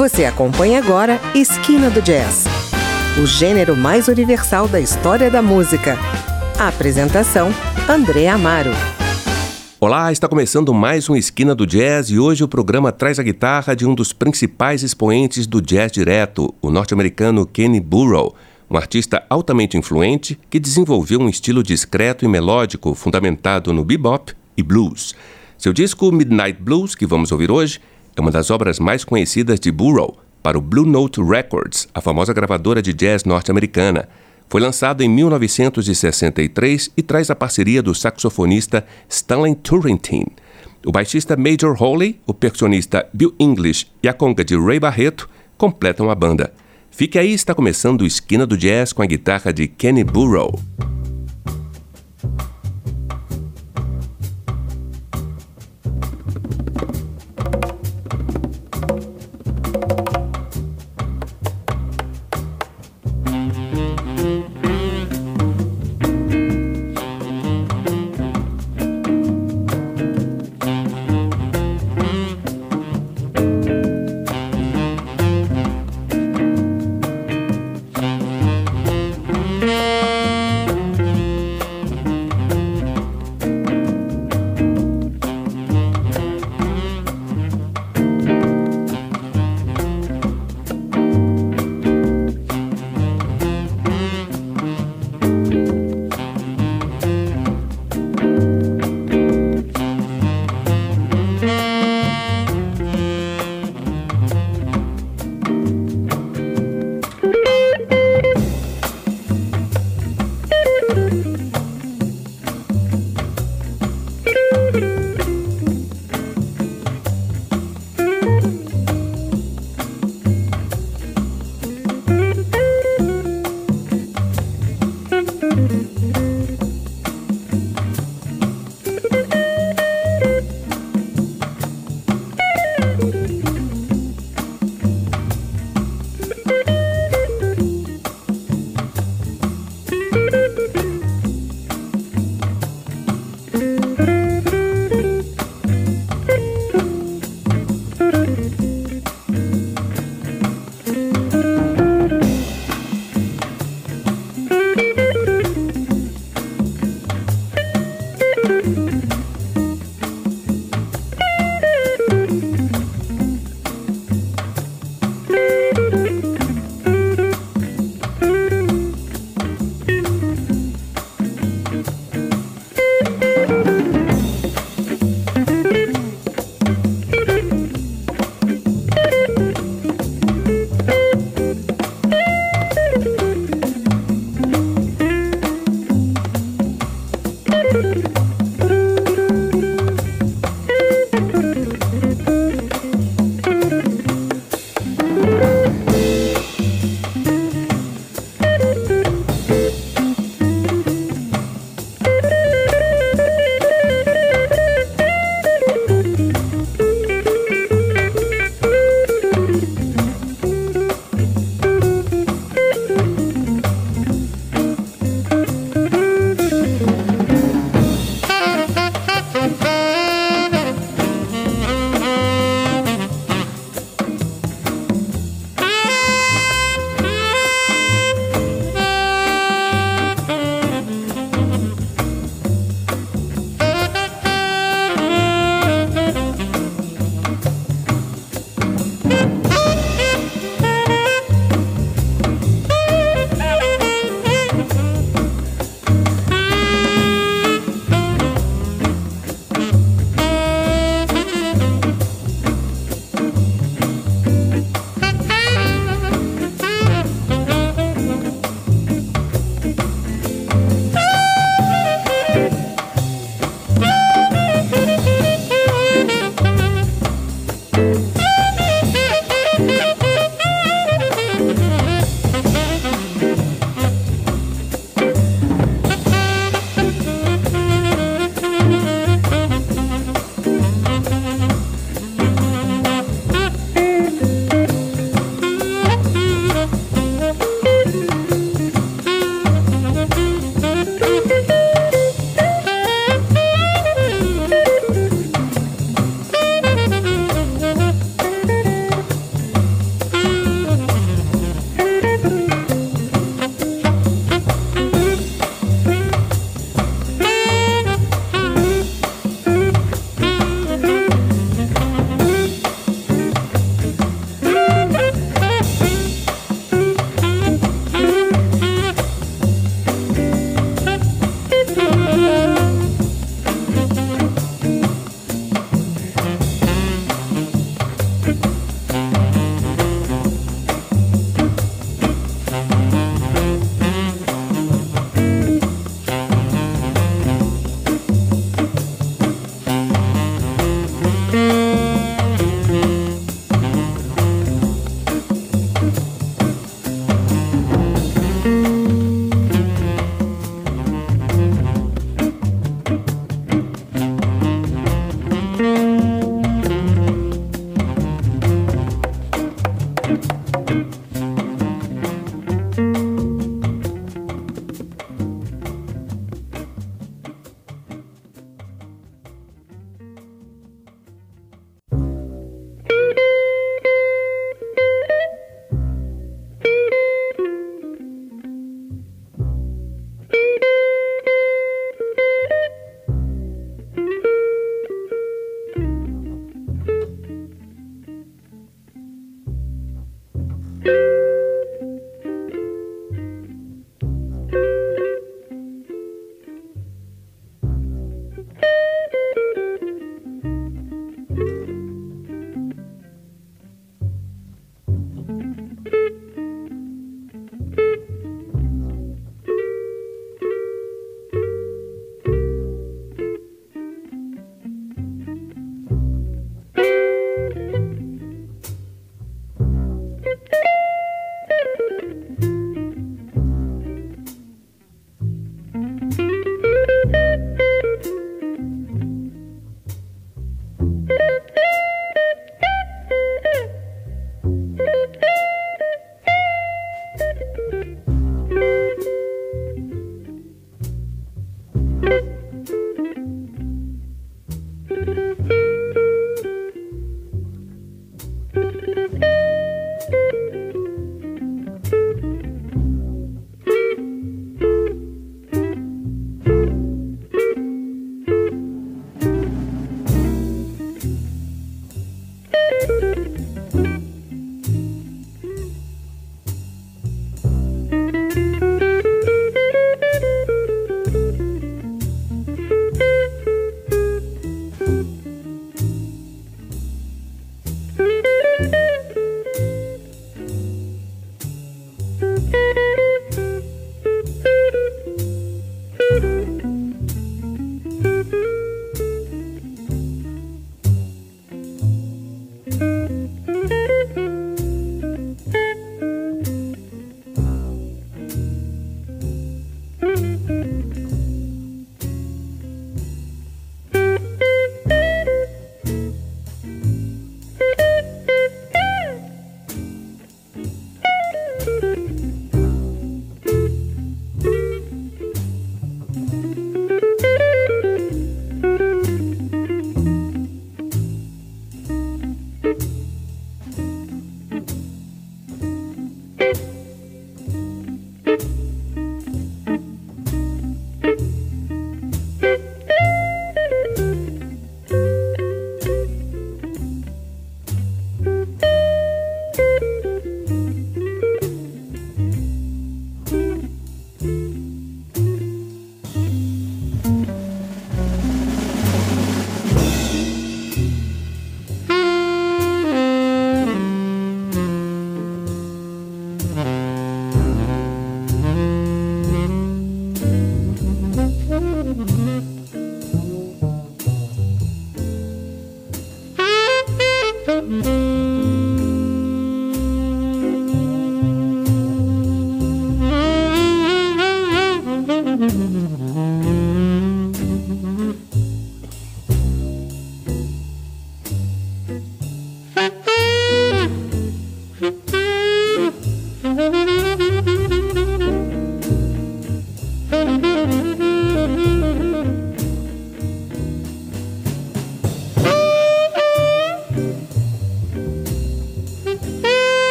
Você acompanha agora Esquina do Jazz, o gênero mais universal da história da música. A apresentação: André Amaro. Olá, está começando mais um Esquina do Jazz e hoje o programa traz a guitarra de um dos principais expoentes do jazz direto, o norte-americano Kenny Burrow, um artista altamente influente que desenvolveu um estilo discreto e melódico fundamentado no bebop e blues. Seu disco Midnight Blues, que vamos ouvir hoje, é uma das obras mais conhecidas de Burrow para o Blue Note Records, a famosa gravadora de jazz norte-americana. Foi lançado em 1963 e traz a parceria do saxofonista Stanley Turrentine. O baixista Major Hawley, o percussionista Bill English e a conga de Ray Barreto completam a banda. Fique aí, está começando Esquina do Jazz com a guitarra de Kenny Burrow.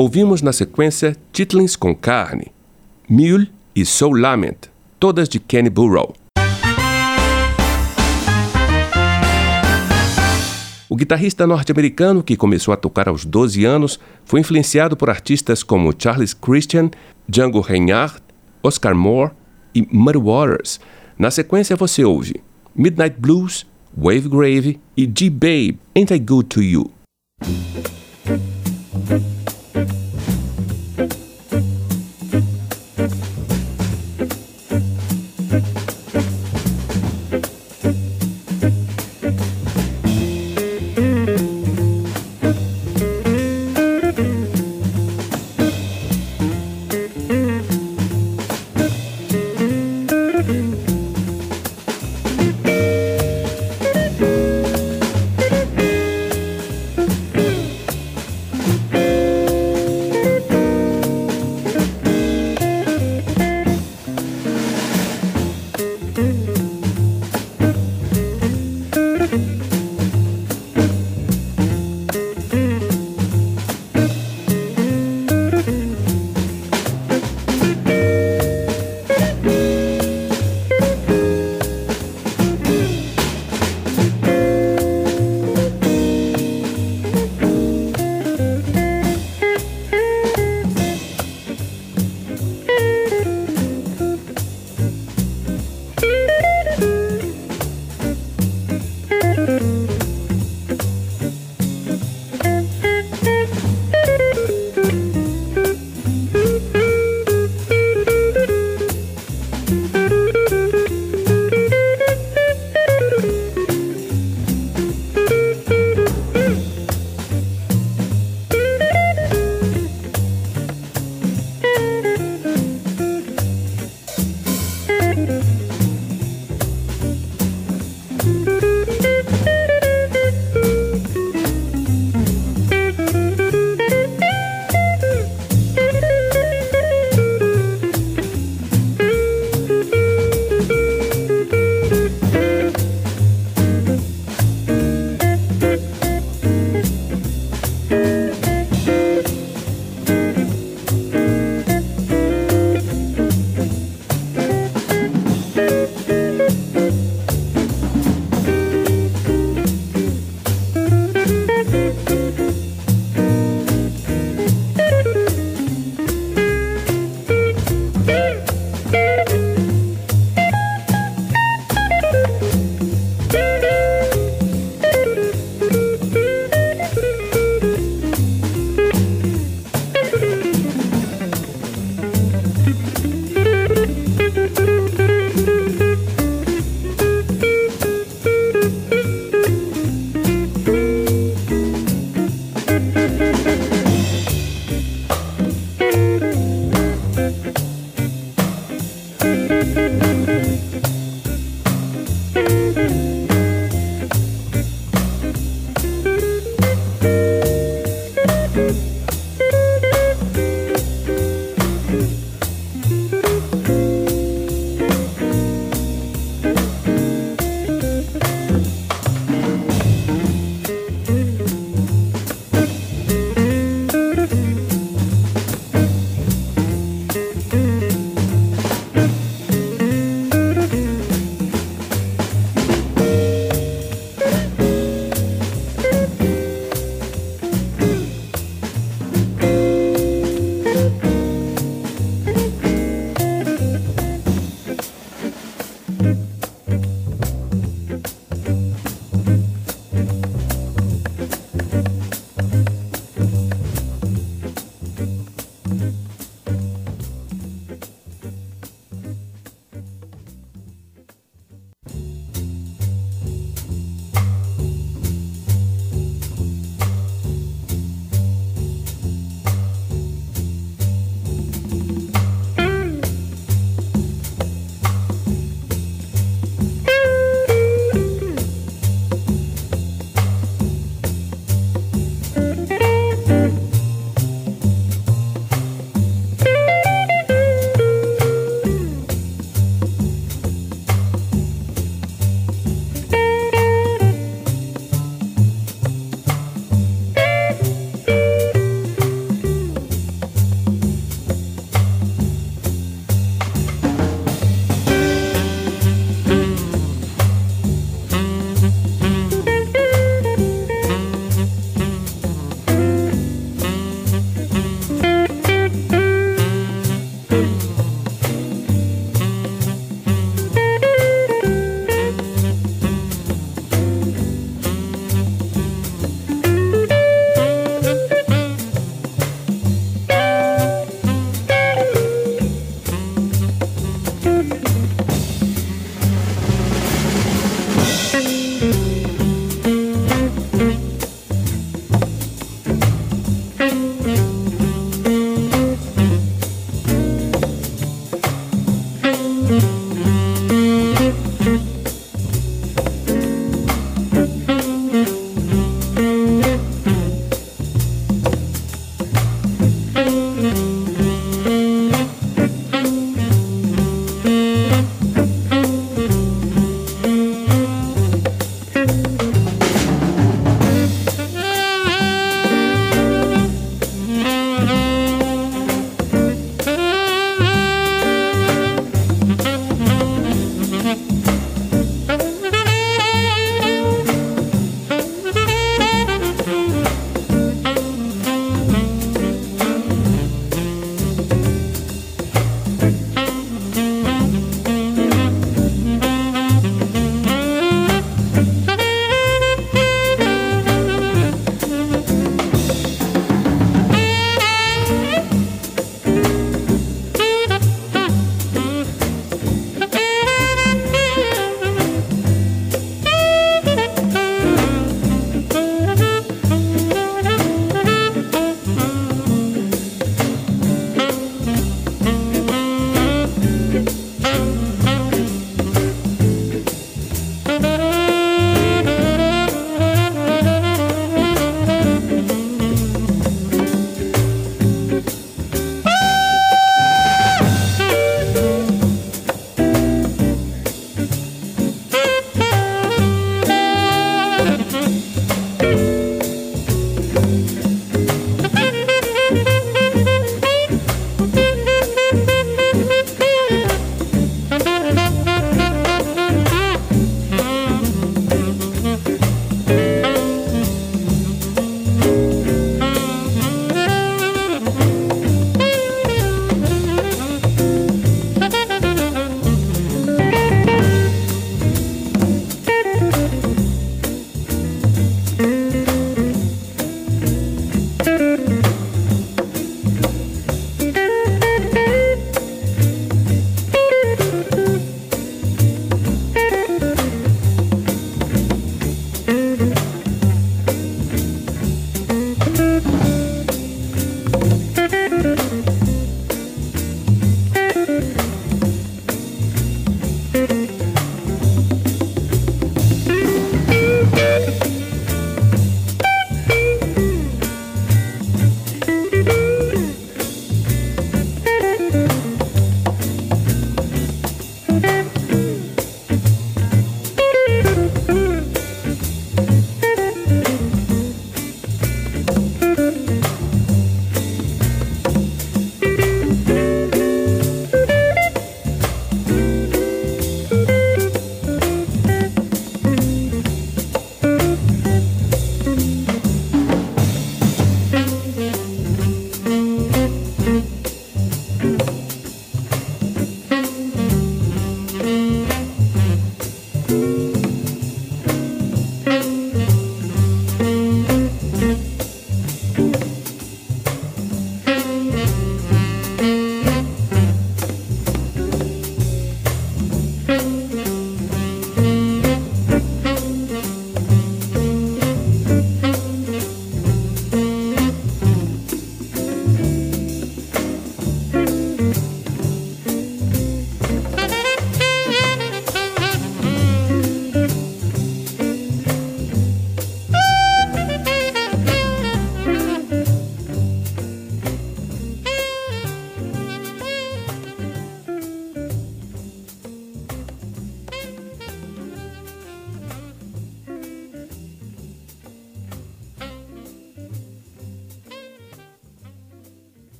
Ouvimos na sequência Titlings com Carne, Mule e Soul Lament, todas de Kenny Burrow. O guitarrista norte-americano, que começou a tocar aos 12 anos, foi influenciado por artistas como Charles Christian, Django Reinhardt, Oscar Moore e Muddy Waters. Na sequência você ouve Midnight Blues, Wave Grave e G-Babe, Ain't I Good To You.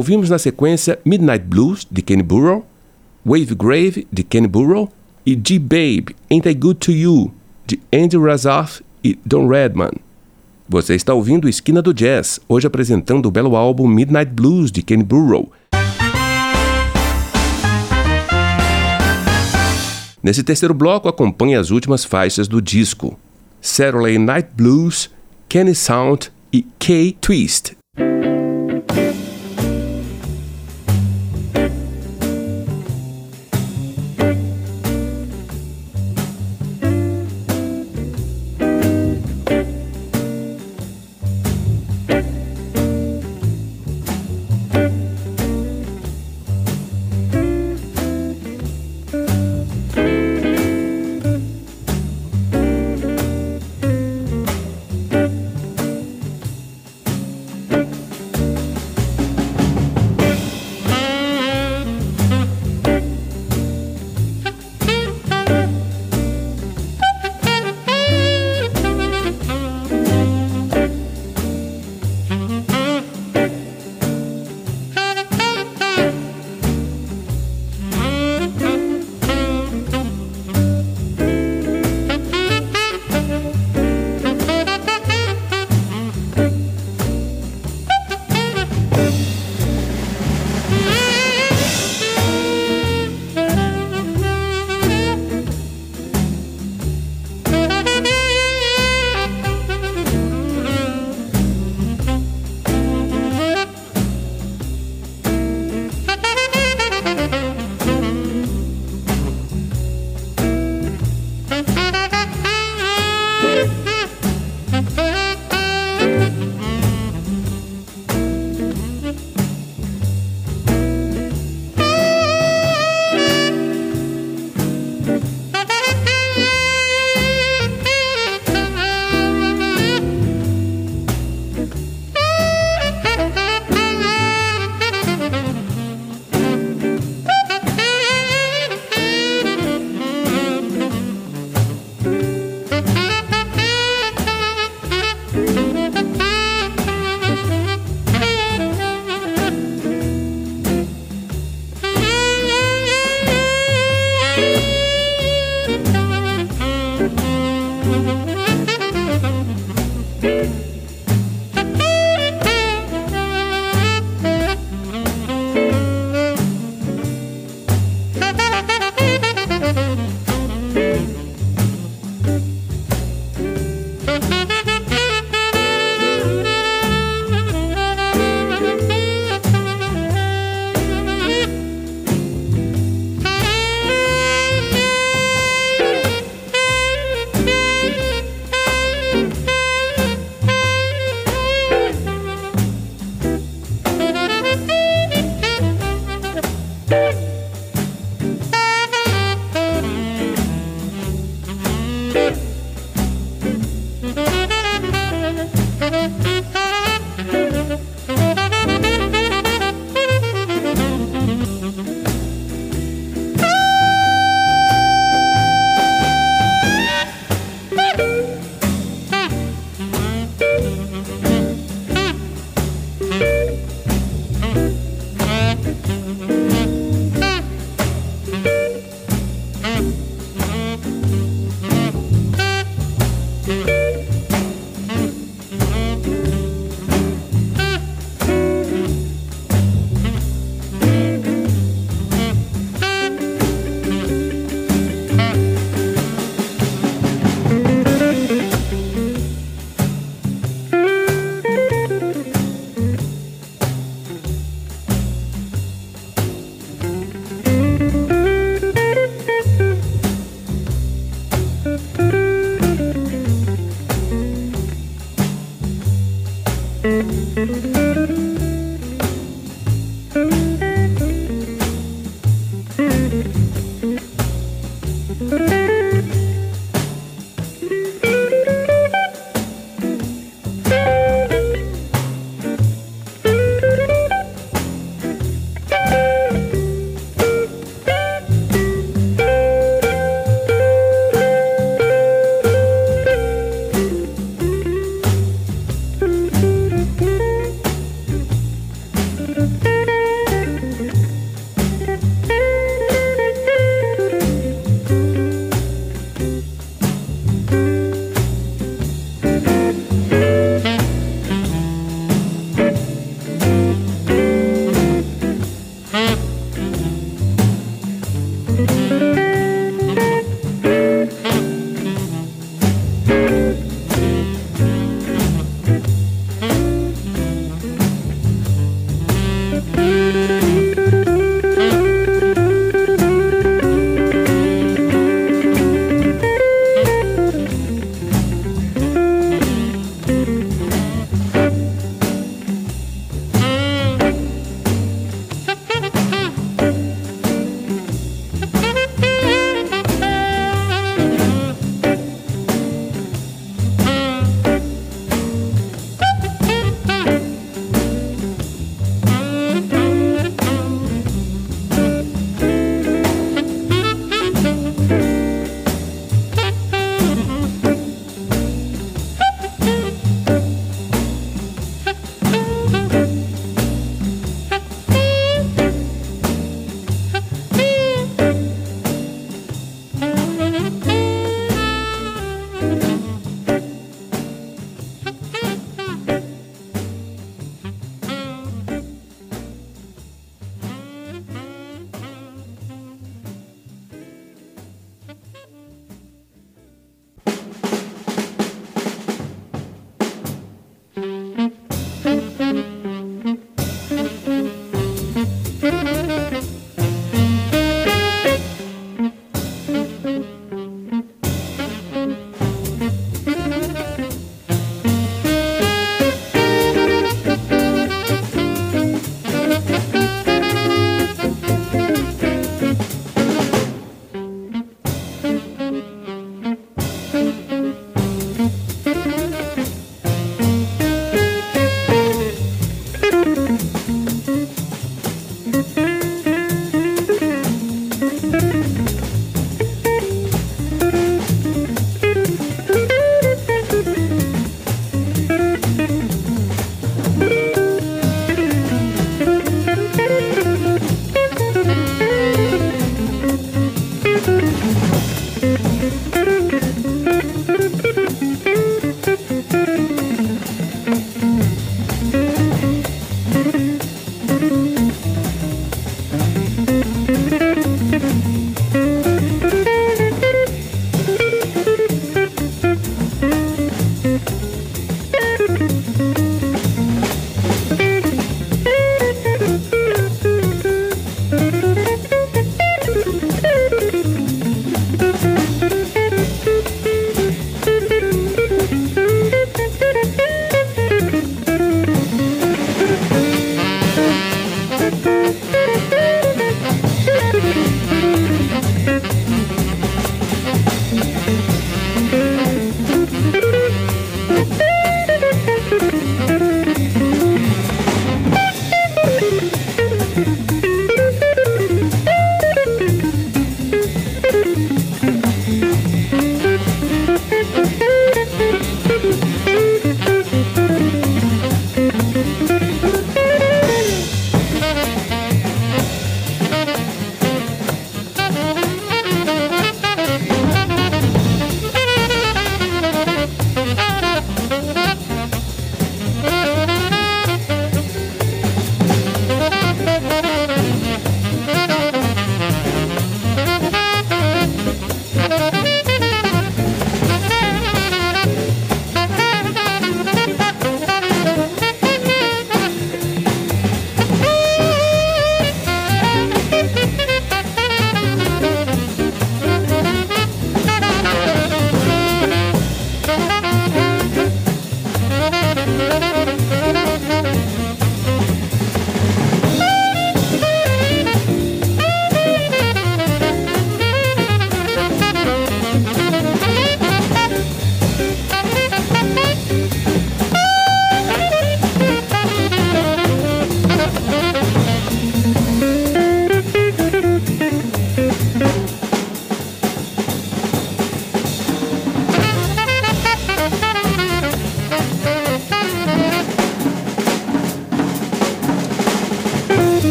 Ouvimos na sequência Midnight Blues, de Kenny Burrow, Wave Grave, de Kenny Burrow, e G-Babe, Ain't I Good To You, de Andy Razaf e Don Redman. Você está ouvindo Esquina do Jazz, hoje apresentando o belo álbum Midnight Blues, de Kenny Burrow. Nesse terceiro bloco, acompanhe as últimas faixas do disco: Saturday Night Blues, Kenny Sound e K-Twist.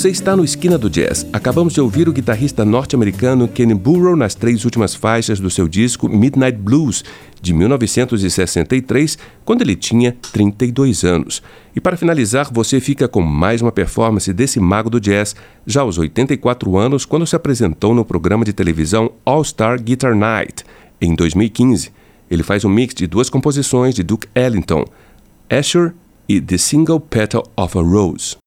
Você está no Esquina do Jazz. Acabamos de ouvir o guitarrista norte-americano Kenny Burrow nas três últimas faixas do seu disco Midnight Blues, de 1963, quando ele tinha 32 anos. E para finalizar, você fica com mais uma performance desse mago do jazz, já aos 84 anos, quando se apresentou no programa de televisão All Star Guitar Night, em 2015. Ele faz um mix de duas composições de Duke Ellington, Asher e The Single Petal of a Rose.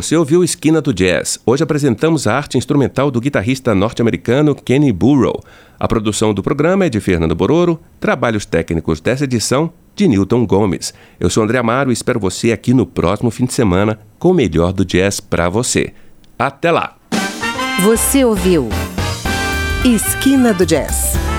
Você ouviu Esquina do Jazz. Hoje apresentamos a arte instrumental do guitarrista norte-americano Kenny Burrow. A produção do programa é de Fernando Bororo, trabalhos técnicos dessa edição de Newton Gomes. Eu sou André Amaro e espero você aqui no próximo fim de semana com o melhor do jazz para você. Até lá! Você ouviu Esquina do Jazz